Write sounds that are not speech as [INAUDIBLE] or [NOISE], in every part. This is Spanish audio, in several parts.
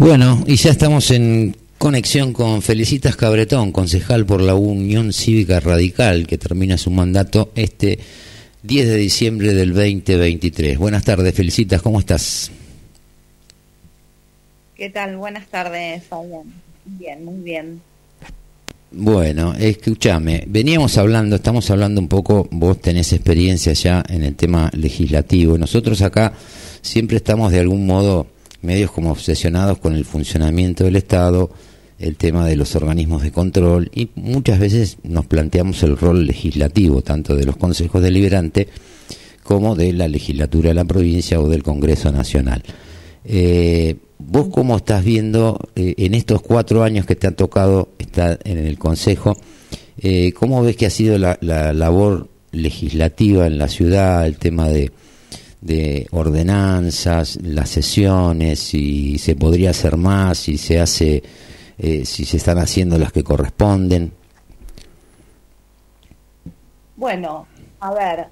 Bueno, y ya estamos en conexión con Felicitas Cabretón, concejal por la Unión Cívica Radical, que termina su mandato este 10 de diciembre del 2023. Buenas tardes, Felicitas, ¿cómo estás? ¿Qué tal? Buenas tardes, Fabián. Bien, muy bien. Bueno, escúchame, veníamos hablando, estamos hablando un poco, vos tenés experiencia ya en el tema legislativo, nosotros acá siempre estamos de algún modo medios como obsesionados con el funcionamiento del Estado, el tema de los organismos de control y muchas veces nos planteamos el rol legislativo, tanto de los consejos deliberantes como de la legislatura de la provincia o del Congreso Nacional. Eh, ¿Vos cómo estás viendo eh, en estos cuatro años que te han tocado estar en el Consejo? Eh, ¿Cómo ves que ha sido la labor legislativa en la ciudad, el tema de de ordenanzas, las sesiones, si se podría hacer más, si se hace, eh, si se están haciendo las que corresponden. Bueno, a ver,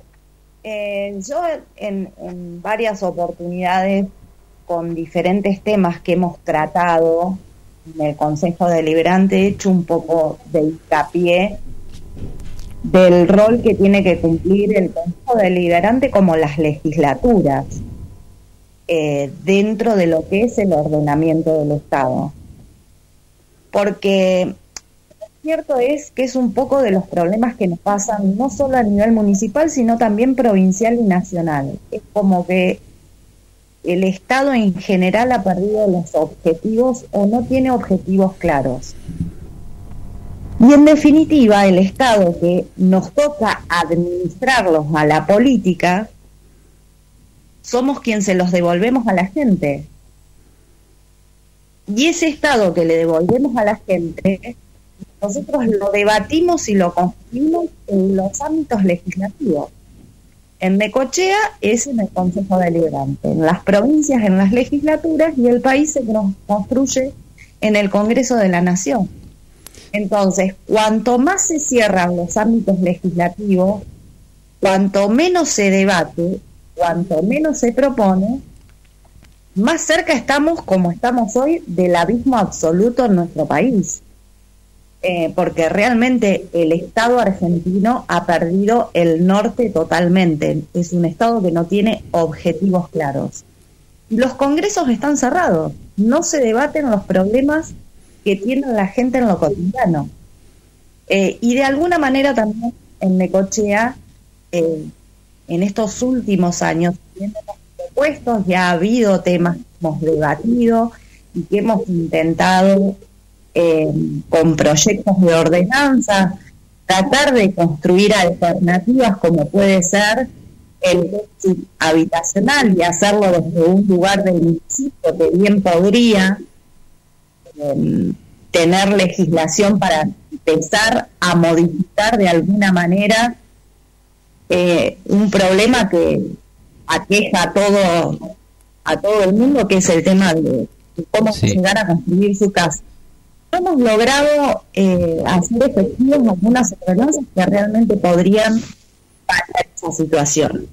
eh, yo en, en varias oportunidades con diferentes temas que hemos tratado en el Consejo Deliberante he hecho un poco de hincapié del rol que tiene que cumplir el Consejo Deliberante como las legislaturas eh, dentro de lo que es el ordenamiento del Estado. Porque cierto es que es un poco de los problemas que nos pasan no solo a nivel municipal, sino también provincial y nacional. Es como que el Estado en general ha perdido los objetivos o no tiene objetivos claros. Y en definitiva, el Estado que nos toca administrarlos a la política, somos quien se los devolvemos a la gente. Y ese Estado que le devolvemos a la gente, nosotros lo debatimos y lo construimos en los ámbitos legislativos. En Necochea es en el Consejo Deliberante, en las provincias, en las legislaturas y el país se construye en el Congreso de la Nación. Entonces, cuanto más se cierran los ámbitos legislativos, cuanto menos se debate, cuanto menos se propone, más cerca estamos, como estamos hoy, del abismo absoluto en nuestro país. Eh, porque realmente el Estado argentino ha perdido el norte totalmente. Es un Estado que no tiene objetivos claros. Los congresos están cerrados, no se debaten los problemas que tiene la gente en lo cotidiano. Eh, y de alguna manera también en Necochea, eh, en estos últimos años, propuestos, ya ha habido temas que hemos debatido y que hemos intentado eh, con proyectos de ordenanza tratar de construir alternativas como puede ser el habitacional y hacerlo desde un lugar del municipio que bien podría Tener legislación para empezar a modificar de alguna manera eh, un problema que aqueja a todo a todo el mundo que es el tema de, cómo llegar a construir su casa. Hemos logrado eh, hacer efectivos algunas ordenanzas que realmente podrían parar esa situación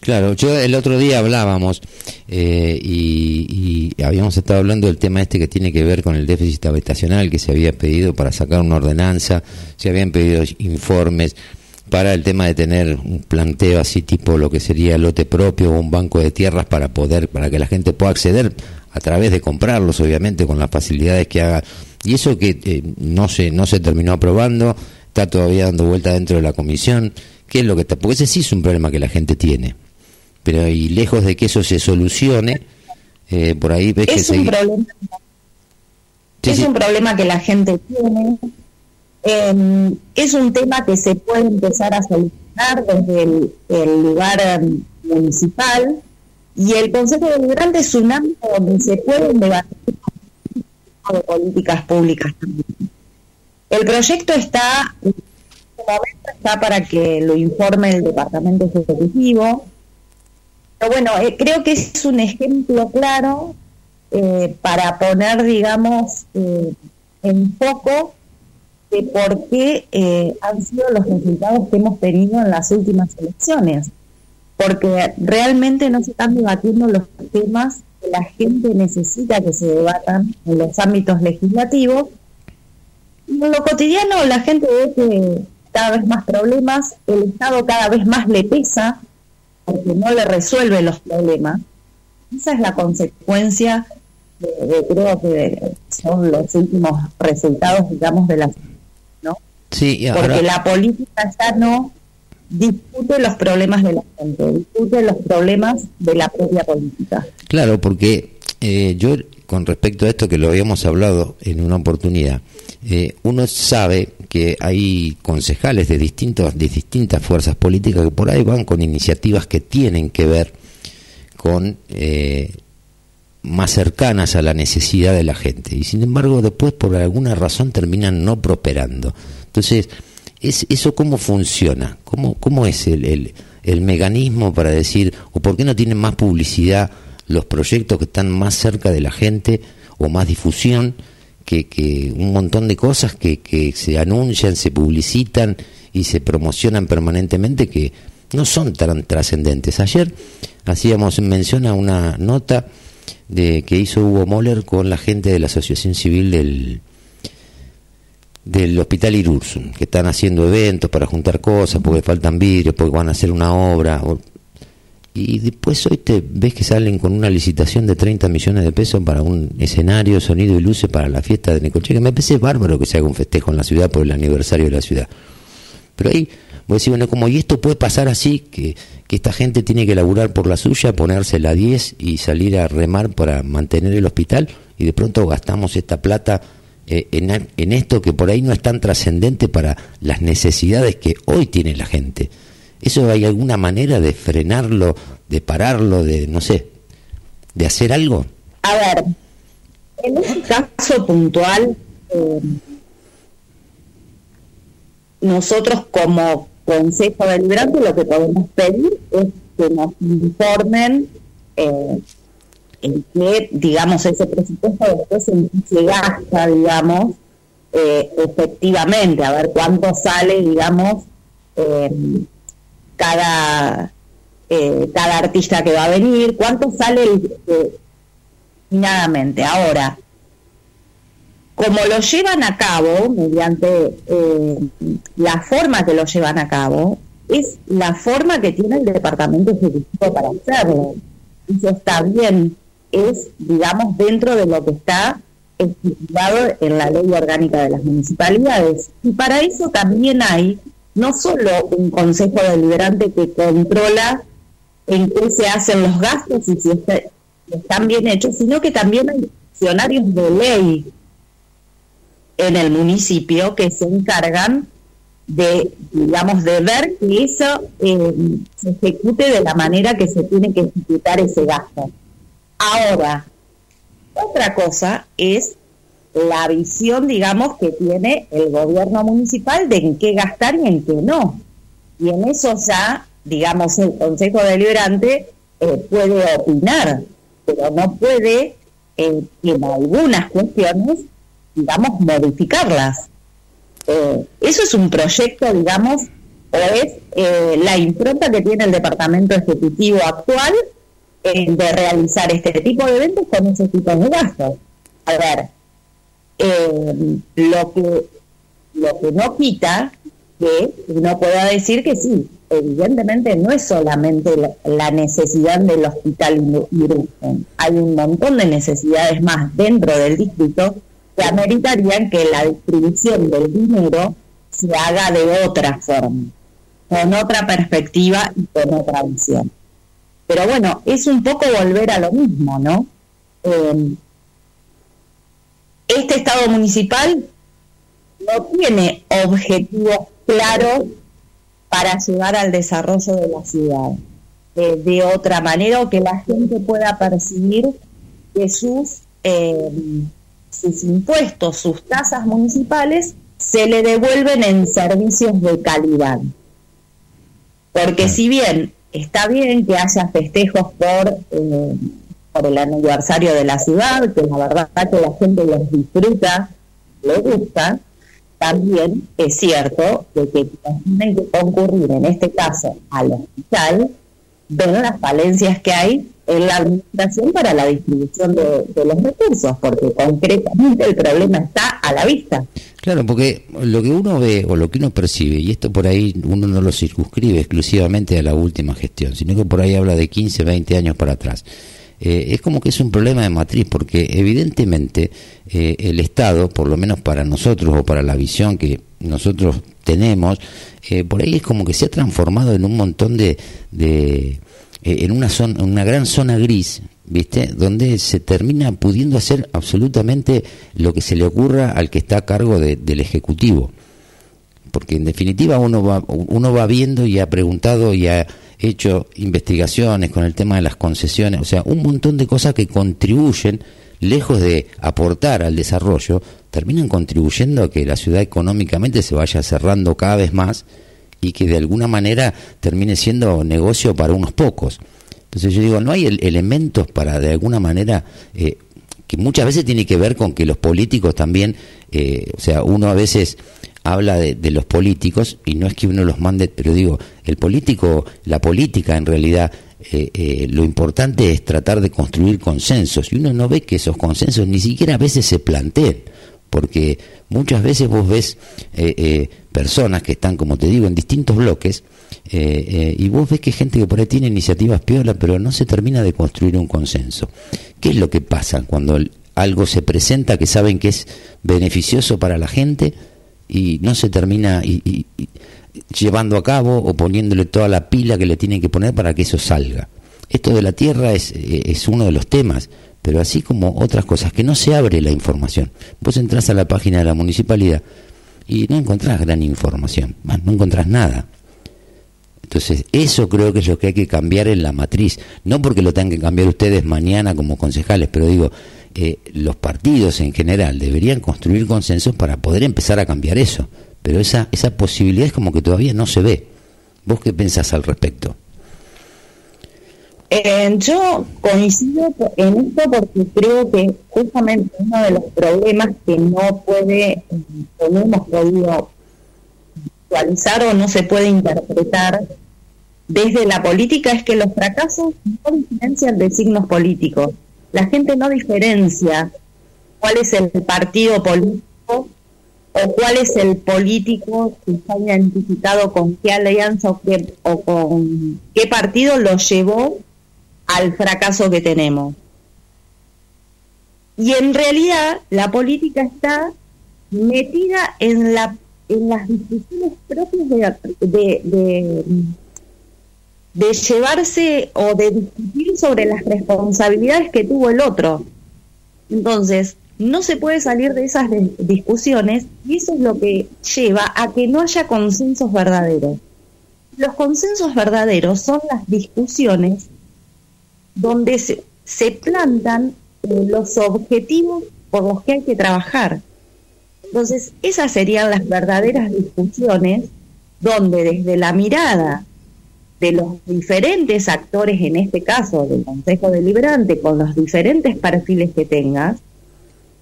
Claro, yo el otro día hablábamos eh, y, habíamos estado hablando del tema este que tiene que ver con el déficit habitacional que se había pedido para sacar una ordenanza, se habían pedido informes para el tema de tener un planteo así tipo lo que sería lote propio o un banco de tierras para poder, para que la gente pueda acceder a través de comprarlos, obviamente, con las facilidades que haga. Y eso que eh, no se no se terminó aprobando, está todavía dando vuelta dentro de la comisión. ¿Qué es lo que está? Porque ese sí es un problema que la gente tiene pero y lejos de que eso se solucione, eh, por ahí ves es que un problema. Es un problema que la gente tiene. Em, es un tema que se puede empezar a solucionar desde el, lugar em, municipal y el Consejo Deliberante es un ámbito donde se pueden debatir de políticas públicas también. El proyecto está, está para que lo informe el Departamento Ejecutivo, pero bueno, eh, creo que es un ejemplo claro eh, para poner, digamos, eh, en foco de por qué han sido los resultados que hemos tenido en las últimas elecciones. Porque realmente no se están debatiendo los temas que la gente necesita que se debatan en los ámbitos legislativos. En lo cotidiano la gente ve que cada vez más problemas, el Estado cada vez más le pesa porque no le resuelve los problemas. Esa es la consecuencia de, creo que son los últimos resultados, digamos, de la... ¿no? Sí, Porque la política ya no discute los problemas de la gente, discute los problemas de la propia política. Claro, porque eh, yo con respecto a esto que lo habíamos hablado en una oportunidad, eh, uno sabe que hay concejales de, distintos, de distintas fuerzas políticas que por ahí van con iniciativas que tienen que ver con eh, más cercanas a la necesidad de la gente y sin embargo después por alguna razón terminan no prosperando. Entonces, ¿es, ¿eso cómo funciona? ¿Cómo, cómo es el, el, el mecanismo para decir, o por qué no tienen más publicidad los proyectos que están más cerca de la gente o más difusión? Que, que, un montón de cosas que, que, se anuncian, se publicitan y se promocionan permanentemente que no son tan trascendentes. Ayer hacíamos mención a una nota de que hizo Hugo Moller con la gente de la Asociación Civil del del Hospital Irursum, que están haciendo eventos para juntar cosas, porque faltan vidrios, porque van a hacer una obra. Y después hoy te ves que salen con una licitación de 30 millones de pesos para un escenario, sonido y luces para la fiesta de Necoche, que me parece bárbaro que se haga un festejo en la ciudad por el aniversario de la ciudad. Pero ahí voy a decir, bueno, como, y esto puede pasar así, que que esta gente tiene que laburar por la suya, ponerse la 10 y salir a remar para mantener el hospital y de pronto gastamos esta plata eh, en, en, esto que por ahí no es tan trascendente para las necesidades que hoy tiene la gente. ¿Eso hay alguna manera de frenarlo, de pararlo, de, no sé, de hacer algo? A ver, en este caso puntual, eh, nosotros como Consejo Deliberante lo que podemos pedir es que nos informen eh, en qué, digamos, ese presupuesto después se gasta, digamos, eh, efectivamente, a ver cuánto sale, digamos, eh, cada, cada artista que va a venir, cuánto sale finalmente. Ahora, como lo llevan a cabo, mediante eh, la forma que lo llevan a cabo, es la forma que tiene el departamento ejecutivo para hacerlo. Eso está bien, es, digamos, dentro de lo que está estipulado en la ley orgánica de las municipalidades. Y para eso también hay no solo un consejo deliberante que controla en qué se hacen los gastos y si están bien hechos, sino que también hay funcionarios de ley en el municipio que se encargan de, digamos, de ver que eso eh, se ejecute de la manera que se tiene que ejecutar ese gasto. Ahora, otra cosa es la visión, digamos, que tiene el gobierno municipal de en qué gastar y en qué no. Y en eso ya, digamos, el Consejo Deliberante eh, puede opinar, pero no puede, eh, en algunas cuestiones, digamos, modificarlas. Eh, eso es un proyecto, digamos, o es la impronta que tiene el Departamento Ejecutivo actual de realizar este tipo de eventos con ese tipo de gastos. A ver, lo que lo que no quita que uno pueda decir que sí, evidentemente no es solamente la, necesidad del hospital Irugen, hay un montón de necesidades más dentro del distrito que ameritarían que la distribución del dinero se haga de otra forma, con otra perspectiva y con otra visión. Pero bueno, es un poco volver a lo mismo, ¿no? Em, este Estado municipal no tiene objetivos claros para llegar al desarrollo de la ciudad eh, de otra manera o que la gente pueda percibir que sus eh, sus impuestos, sus tasas municipales, se le devuelven en servicios de calidad. Porque si bien está bien que haya festejos por, eh, por el aniversario de la ciudad, que la verdad que la gente los disfruta, le gusta, también es cierto que tienen que concurrir, en este caso, al hospital, ven las falencias que hay en la administración para la distribución de, los recursos, porque concretamente el problema está a la vista. Claro, porque lo que uno ve o lo que uno percibe, y esto por ahí uno no lo circunscribe exclusivamente a la última gestión, sino que por ahí habla de 15, 20 años para atrás. Eh, es como que es un problema de matriz, porque evidentemente eh, el Estado, por lo menos para nosotros o para la visión que nosotros tenemos, eh, por ahí es como que se ha transformado en un montón de, de en una zona, una gran zona gris, ¿viste? Donde se termina pudiendo hacer absolutamente lo que se le ocurra al que está a cargo del ejecutivo. Porque en definitiva uno va, uno va viendo y ha preguntado y ha hecho investigaciones con el tema de las concesiones, o sea, un montón de cosas que contribuyen, lejos de aportar al desarrollo, terminan contribuyendo a que la ciudad económicamente se vaya cerrando cada vez más y que de alguna manera termine siendo negocio para unos pocos. Entonces yo digo, no hay elementos para de alguna manera, eh, que muchas veces tiene que ver con que los políticos también, eh, o sea, uno a veces habla de, los políticos y no es que uno los mande, pero digo, el político, la política en realidad, eh, eh, lo importante es tratar de construir consensos y uno no ve que esos consensos ni siquiera a veces se planteen, porque muchas veces vos ves eh, personas que están, como te digo, en distintos bloques y vos ves que gente que por ahí tiene iniciativas piola, pero no se termina de construir un consenso. ¿Qué es lo que pasa cuando algo se presenta que saben que es beneficioso para la gente? Y no se termina y, llevando a cabo o poniéndole toda la pila que le tienen que poner para que eso salga. Esto de la tierra es, es uno de los temas, pero así como otras cosas, que no se abre la información. Vos entras a la página de la municipalidad y no encontrás gran información, no encontrás nada. Entonces, eso creo que es lo que hay que cambiar en la matriz. No porque lo tengan que cambiar ustedes mañana como concejales, pero digo, eh, los partidos en general deberían construir consensos para poder empezar a cambiar eso. Pero esa, esa posibilidad es como que todavía no se ve. ¿Vos qué pensás al respecto? Eh, yo coincido en esto porque creo que justamente uno de los problemas que no puede, o no hemos podido visualizar o no se puede interpretar desde la política es que los fracasos no diferencian de signos políticos la gente no diferencia cuál es el partido político o cuál es el político que está identificado con qué alianza o, con qué partido lo llevó al fracaso que tenemos. Y en realidad la política está metida en, la, en las discusiones propias de, de de llevarse o de discutir sobre las responsabilidades que tuvo el otro. Entonces, no se puede salir de esas discusiones y eso es lo que lleva a que no haya consensos verdaderos. Los consensos verdaderos son las discusiones donde se, se plantan eh, los objetivos por los que hay que trabajar. Entonces, esas serían las verdaderas discusiones donde desde la mirada de los diferentes actores, en este caso del Consejo Deliberante, con los diferentes perfiles que tengas,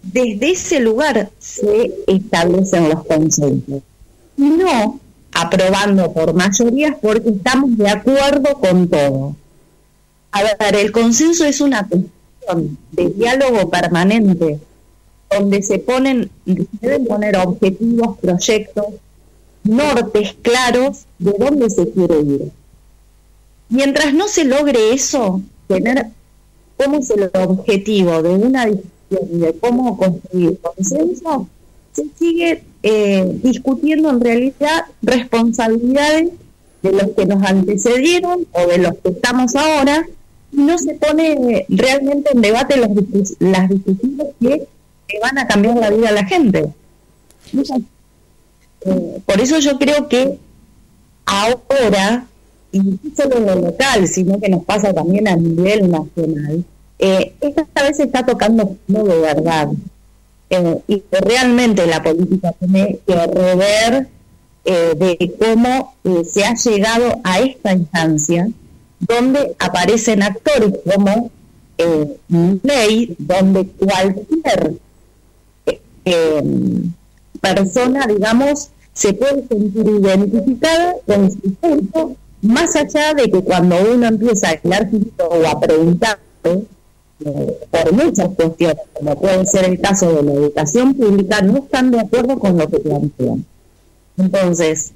desde ese lugar se establecen los consensos. Y no aprobando por mayorías porque estamos de acuerdo con todo. A ver, el consenso es una cuestión de diálogo permanente, donde se ponen, se deben poner objetivos, proyectos, nortes claros de dónde se quiere ir. Mientras no se logre eso, tener cómo es el objetivo de una discusión de cómo construir consenso, se sigue eh, discutiendo en realidad responsabilidades de los que nos antecedieron o de los que estamos ahora y no se pone realmente en debate las, las discusiones que, van a cambiar la vida a la gente. Eh, por eso yo creo que ahora y no solo en lo local, sino que nos pasa también a nivel nacional, eh, esta vez está tocando no de verdad. Eh, y realmente la política tiene que rever eh, de cómo eh, se ha llegado a esta instancia donde aparecen actores como ley, donde cualquier persona, digamos, se puede sentir identificada con su punto más allá de que cuando uno empieza a hablar o a preguntar eh, por muchas cuestiones, como puede ser el caso de la educación pública, no están de acuerdo con lo que plantean. Entonces,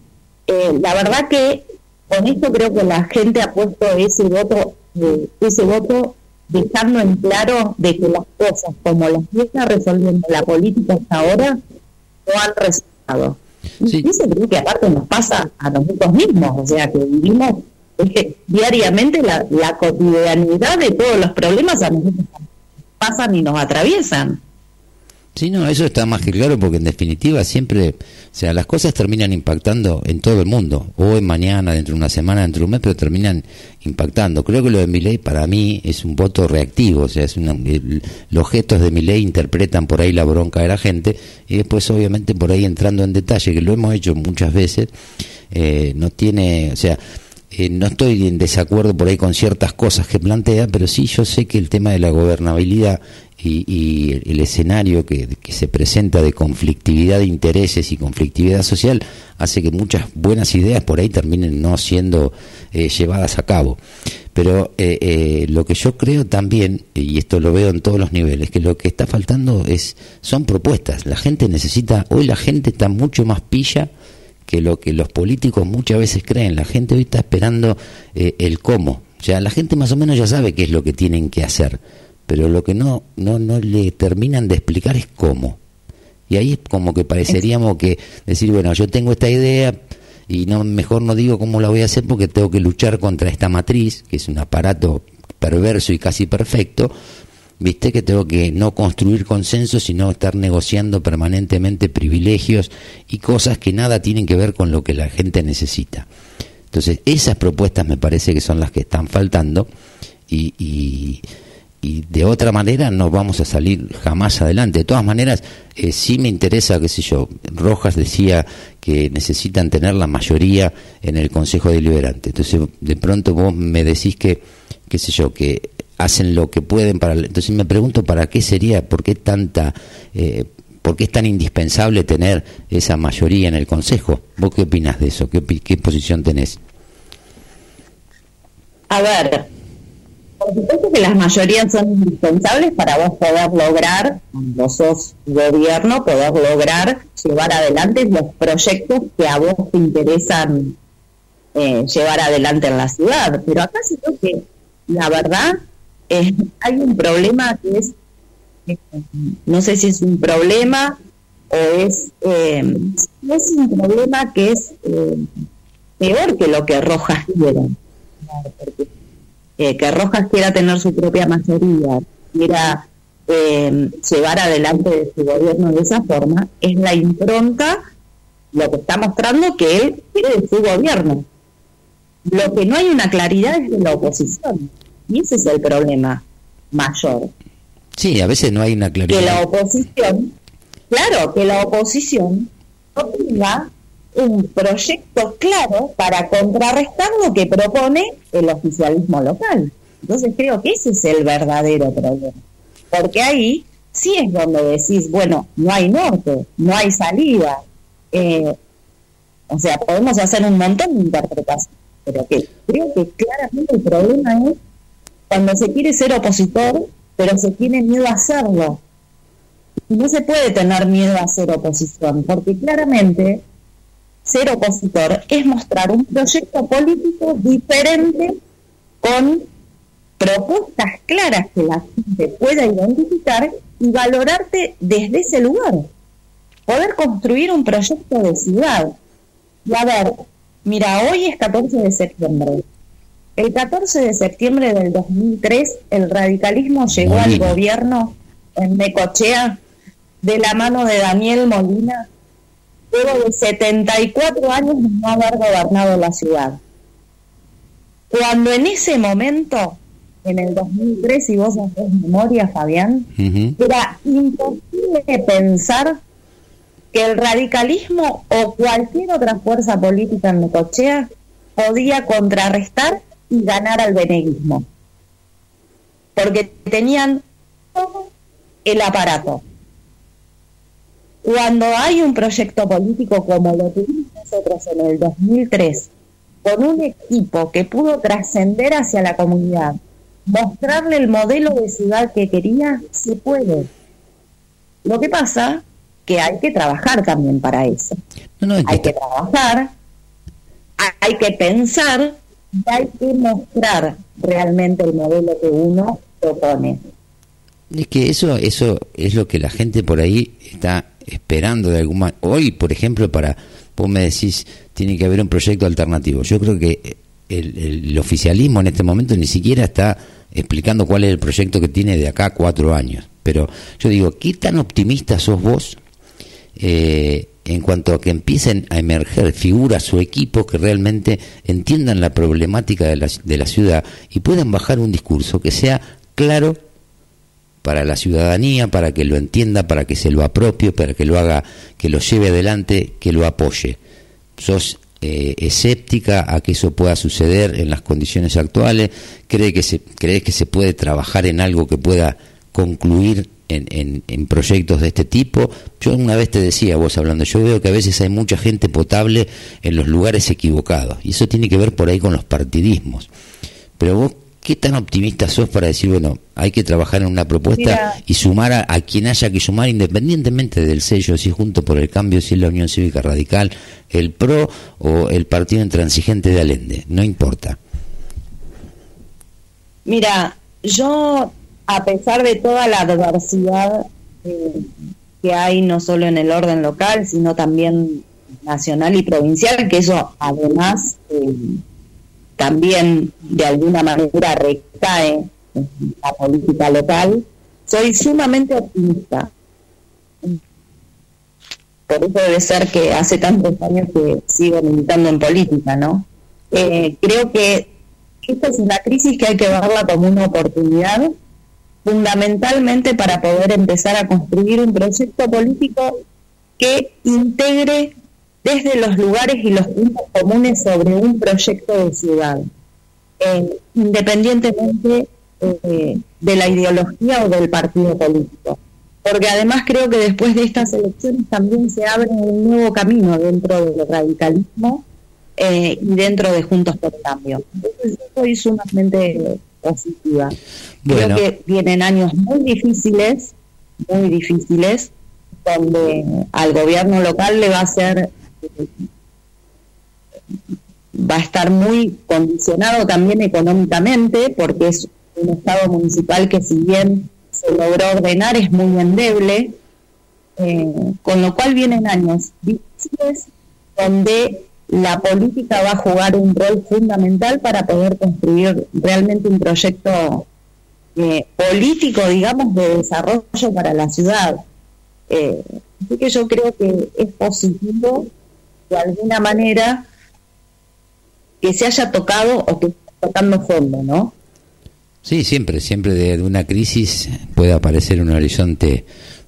eh, la verdad que con esto creo que la gente ha puesto ese voto, eh, ese voto dejando en claro de que las cosas como las que está resolviendo la política hasta ahora no han resultado. Sí. Y eso creo que aparte nos pasa a nosotros mismos, o sea que vivimos diariamente la, la cotidianidad de todos los problemas a nosotros pasan y nos atraviesan. Sí, no, eso está más que claro porque en definitiva siempre, o sea, las cosas terminan impactando en todo el mundo, hoy, mañana, dentro de una semana, dentro de un mes, pero terminan impactando. Creo que lo de mi ley para mí es un voto reactivo, o sea, es una, los gestos de mi ley interpretan por ahí la bronca de la gente y después obviamente por ahí entrando en detalle, que lo hemos hecho muchas veces, eh, no tiene, o sea, eh, no estoy en desacuerdo por ahí con ciertas cosas que plantea, pero sí yo sé que el tema de la gobernabilidad y, el escenario que, se presenta de conflictividad de intereses y conflictividad social hace que muchas buenas ideas por ahí terminen no siendo eh, llevadas a cabo. Pero eh, lo que yo creo también, y esto lo veo en todos los niveles, que lo que está faltando es son propuestas. La gente necesita, hoy la gente está mucho más pilla que lo que los políticos muchas veces creen. La gente hoy está esperando eh, el cómo. O sea, la gente más o menos ya sabe qué es lo que tienen que hacer, pero lo que no, no, no le terminan de explicar es cómo. Y ahí es como que pareceríamos que decir, bueno, yo tengo esta idea y no mejor no digo cómo la voy a hacer porque tengo que luchar contra esta matriz, que es un aparato perverso y casi perfecto, viste que tengo que no construir consensos, sino estar negociando permanentemente privilegios y cosas que nada tienen que ver con lo que la gente necesita. Entonces, esas propuestas me parece que son las que están faltando y, y, de otra manera no vamos a salir jamás adelante. De todas maneras, eh, sí me interesa, qué sé yo, Rojas decía que necesitan tener la mayoría en el Consejo Deliberante. Entonces, de pronto vos me decís que, qué sé yo, que hacen lo que pueden para entonces me pregunto para qué sería por qué tanta eh, por qué es tan indispensable tener esa mayoría en el consejo vos qué opinas de eso qué, qué posición tenés a ver por supuesto que las mayorías son indispensables para vos poder lograr cuando sos gobierno poder lograr llevar adelante los proyectos que a vos te interesan eh, llevar adelante en la ciudad. Pero acá siento que la verdad eh, hay un problema que es, no sé si es un problema o es, eh, es un problema que es eh, peor que lo que Rojas quiere. que Rojas quiera tener su propia mayoría, quiera llevar adelante su gobierno de esa forma, es la impronta, lo que está mostrando que él quiere de su gobierno. Lo que no hay una claridad es de la oposición. Y ese es el problema mayor. Sí, a veces no hay una claridad. Que la oposición, claro, que la oposición no tenga un proyecto claro para contrarrestar lo que propone el oficialismo local. Entonces creo que ese es el verdadero problema. Porque ahí sí es donde decís, bueno, no hay norte, no hay salida. Eh, o sea, podemos hacer un montón de interpretaciones, pero que creo que claramente el problema es cuando se quiere ser opositor, pero se tiene miedo a hacerlo. No se puede tener miedo a ser oposición, porque claramente ser opositor es mostrar un proyecto político diferente con propuestas claras que la gente pueda identificar y valorarte desde ese lugar. Poder construir un proyecto de ciudad. Y a ver, mira, hoy es 14 de septiembre. El 14 de septiembre del 2003, el radicalismo llegó al gobierno en Necochea de la mano de Daniel Molina, luego de 74 años de no haber gobernado la ciudad. Cuando en ese momento, en el 2003, si vos haces memoria, Fabián, era imposible pensar que el radicalismo o cualquier otra fuerza política en Necochea podía contrarrestar y ganar al beneguismo. Porque tenían todo el aparato. Cuando hay un proyecto político como lo tuvimos nosotros en el 2003, con un equipo que pudo trascender hacia la comunidad, mostrarle el modelo de ciudad que quería, se puede. Lo que pasa que hay que trabajar también para eso. hay que trabajar, hay que pensar hay que mostrar realmente el modelo que uno propone. Es que eso, eso es lo que la gente por ahí está esperando de alguna Hoy, por ejemplo, para, vos me decís, tiene que haber un proyecto alternativo. Yo creo que el, oficialismo en este momento ni siquiera está explicando cuál es el proyecto que tiene de acá cuatro años. Pero yo digo, ¿qué tan optimista sos vos eh, en cuanto a que empiecen a emerger figuras o equipos que realmente entiendan la problemática de la, de la ciudad y puedan bajar un discurso que sea claro para la ciudadanía, para que lo entienda, para que se lo apropie, para que lo haga, que lo lleve adelante, que lo apoye. ¿Sos eh, escéptica a que eso pueda suceder en las condiciones actuales? ¿Cree que se, ¿Crees que se puede trabajar en algo que pueda concluir en, en, proyectos de este tipo? Yo una vez te decía, vos hablando, yo veo que a veces hay mucha gente potable en los lugares equivocados, y eso tiene que ver por ahí con los partidismos. Pero vos ¿Qué tan optimista sos para decir, bueno, hay que trabajar en una propuesta y sumar a, quien haya que sumar, independientemente del sello, si junto por el cambio, si es la Unión Cívica Radical, el PRO o el Partido Intransigente de Allende? No importa. Mira, yo, a pesar de toda la adversidad eh, que hay, no solo en el orden local, sino también nacional y provincial, que eso además... Eh, también de alguna manera recae en la política local, soy sumamente optimista. Por eso debe ser que hace tantos años que sigo militando en política, ¿no? Eh, creo que esta es una crisis que hay que verla como una oportunidad, fundamentalmente para poder empezar a construir un proyecto político que integre desde los lugares y los puntos comunes sobre un proyecto de ciudad, eh, independientemente eh, de la ideología o del partido político. Porque además creo que después de estas elecciones también se abre un nuevo camino dentro del radicalismo eh, y dentro de Juntos por Cambio. Entonces yo soy sumamente positiva. Creo que vienen años muy difíciles, muy difíciles, donde al gobierno local le va a ser va a estar muy condicionado también económicamente, porque es un Estado municipal que si bien se logró ordenar es muy endeble, eh, con lo cual vienen años difíciles donde la política va a jugar un rol fundamental para poder construir realmente un proyecto eh, político, digamos, de desarrollo para la ciudad. Eh, así que yo creo que es positivo de alguna manera que se haya tocado o que esté tocando fondo, ¿no? Sí, siempre, siempre de una crisis puede aparecer un horizonte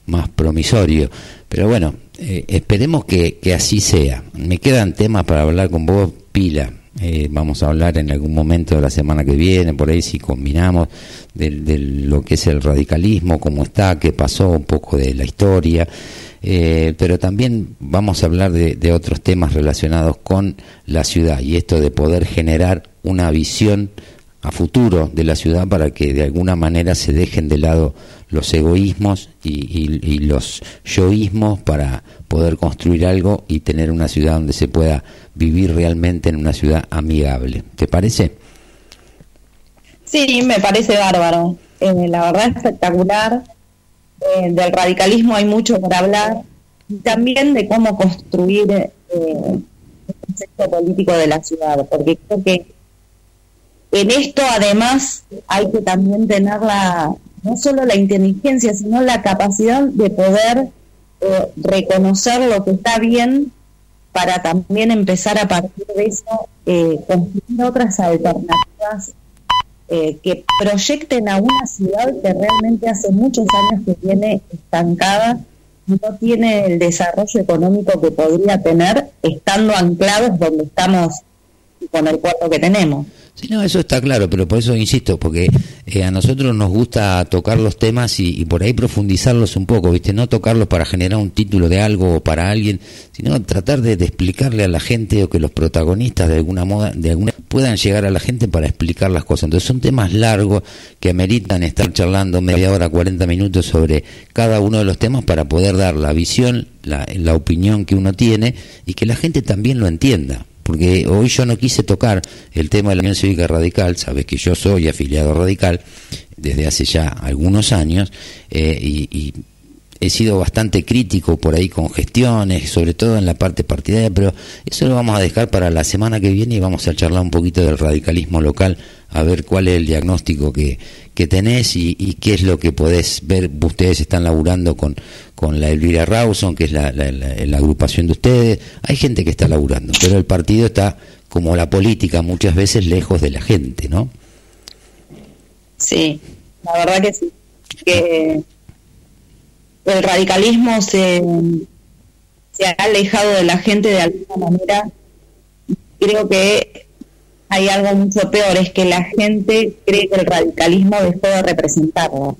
más promisorio. Pero bueno, eh, esperemos que, que, así sea. Me quedan temas para hablar con vos, pila. Eh, vamos a hablar en algún momento de la semana que viene, por ahí si combinamos de, de lo que es el radicalismo, cómo está, qué pasó, un poco de la historia. Eh, pero también vamos a hablar de, otros temas relacionados con la ciudad y esto de poder generar una visión a futuro de la ciudad para que de alguna manera se dejen de lado los egoísmos y, los yoísmos para poder construir algo y tener una ciudad donde se pueda vivir realmente en una ciudad amigable. ¿Te parece? Sí, me parece bárbaro. Eh, la verdad es espectacular eh, del radicalismo hay mucho para hablar y también de cómo construir eh, el concepto político de la ciudad, porque creo que en esto además hay que también tener la, no solo la inteligencia, sino la capacidad de poder eh, reconocer lo que está bien para también empezar a partir de eso eh, construir otras alternativas eh, que proyecten a una ciudad que realmente hace muchos años que tiene estancada y no tiene el desarrollo económico que podría tener estando anclados donde estamos con el cuarto que tenemos. Sí, no, eso está claro, pero por eso insisto, porque eh, a nosotros nos gusta tocar los temas y, por ahí profundizarlos un poco, ¿viste? No tocarlos para generar un título de algo o para alguien, sino tratar de, explicarle a la gente o que los protagonistas de alguna moda, de alguna puedan llegar a la gente para explicar las cosas. Entonces son temas largos que ameritan estar charlando media hora, 40 minutos sobre cada uno de los temas para poder dar la visión, la, la opinión que uno tiene y que la gente también lo entienda porque hoy yo no quise tocar el tema de la Unión Cívica Radical, sabes que yo soy afiliado radical desde hace ya algunos años eh, y, he sido bastante crítico por ahí con gestiones, sobre todo en la parte partidaria, pero eso lo vamos a dejar para la semana que viene y vamos a charlar un poquito del radicalismo local, a ver cuál es el diagnóstico que, que tenés y, y qué es lo que podés ver. Ustedes están laburando con, con la Elvira Rawson, que es la, la, agrupación de ustedes. Hay gente que está laburando, pero el partido está, como la política, muchas veces lejos de la gente, ¿no? Sí, la verdad que sí. Que el radicalismo se, se ha alejado de la gente de alguna manera. Creo que hay algo mucho peor, es que la gente cree que el radicalismo dejó de representarlo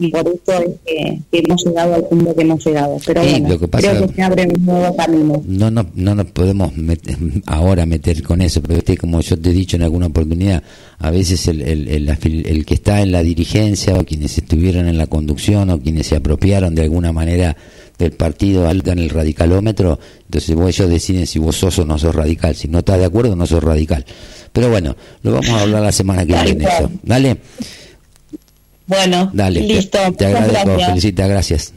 y por eso es que, hemos llegado al punto que hemos llegado. Pero bueno, creo que se abre un nuevo camino. No, no, no nos podemos meter, [LAUGHS] ahora meter con eso, pero como yo te he dicho en alguna oportunidad, a veces el, el, el, que está en la dirigencia o quienes estuvieron en la conducción o quienes se apropiaron de alguna manera del partido algan el radicalómetro, entonces vos ellos deciden si vos sos o no sos radical, si no estás de acuerdo no sos radical. Pero bueno, lo vamos a hablar la semana que viene eso. Dale. Bueno, Dale, listo. Te, agradezco, felicita, gracias.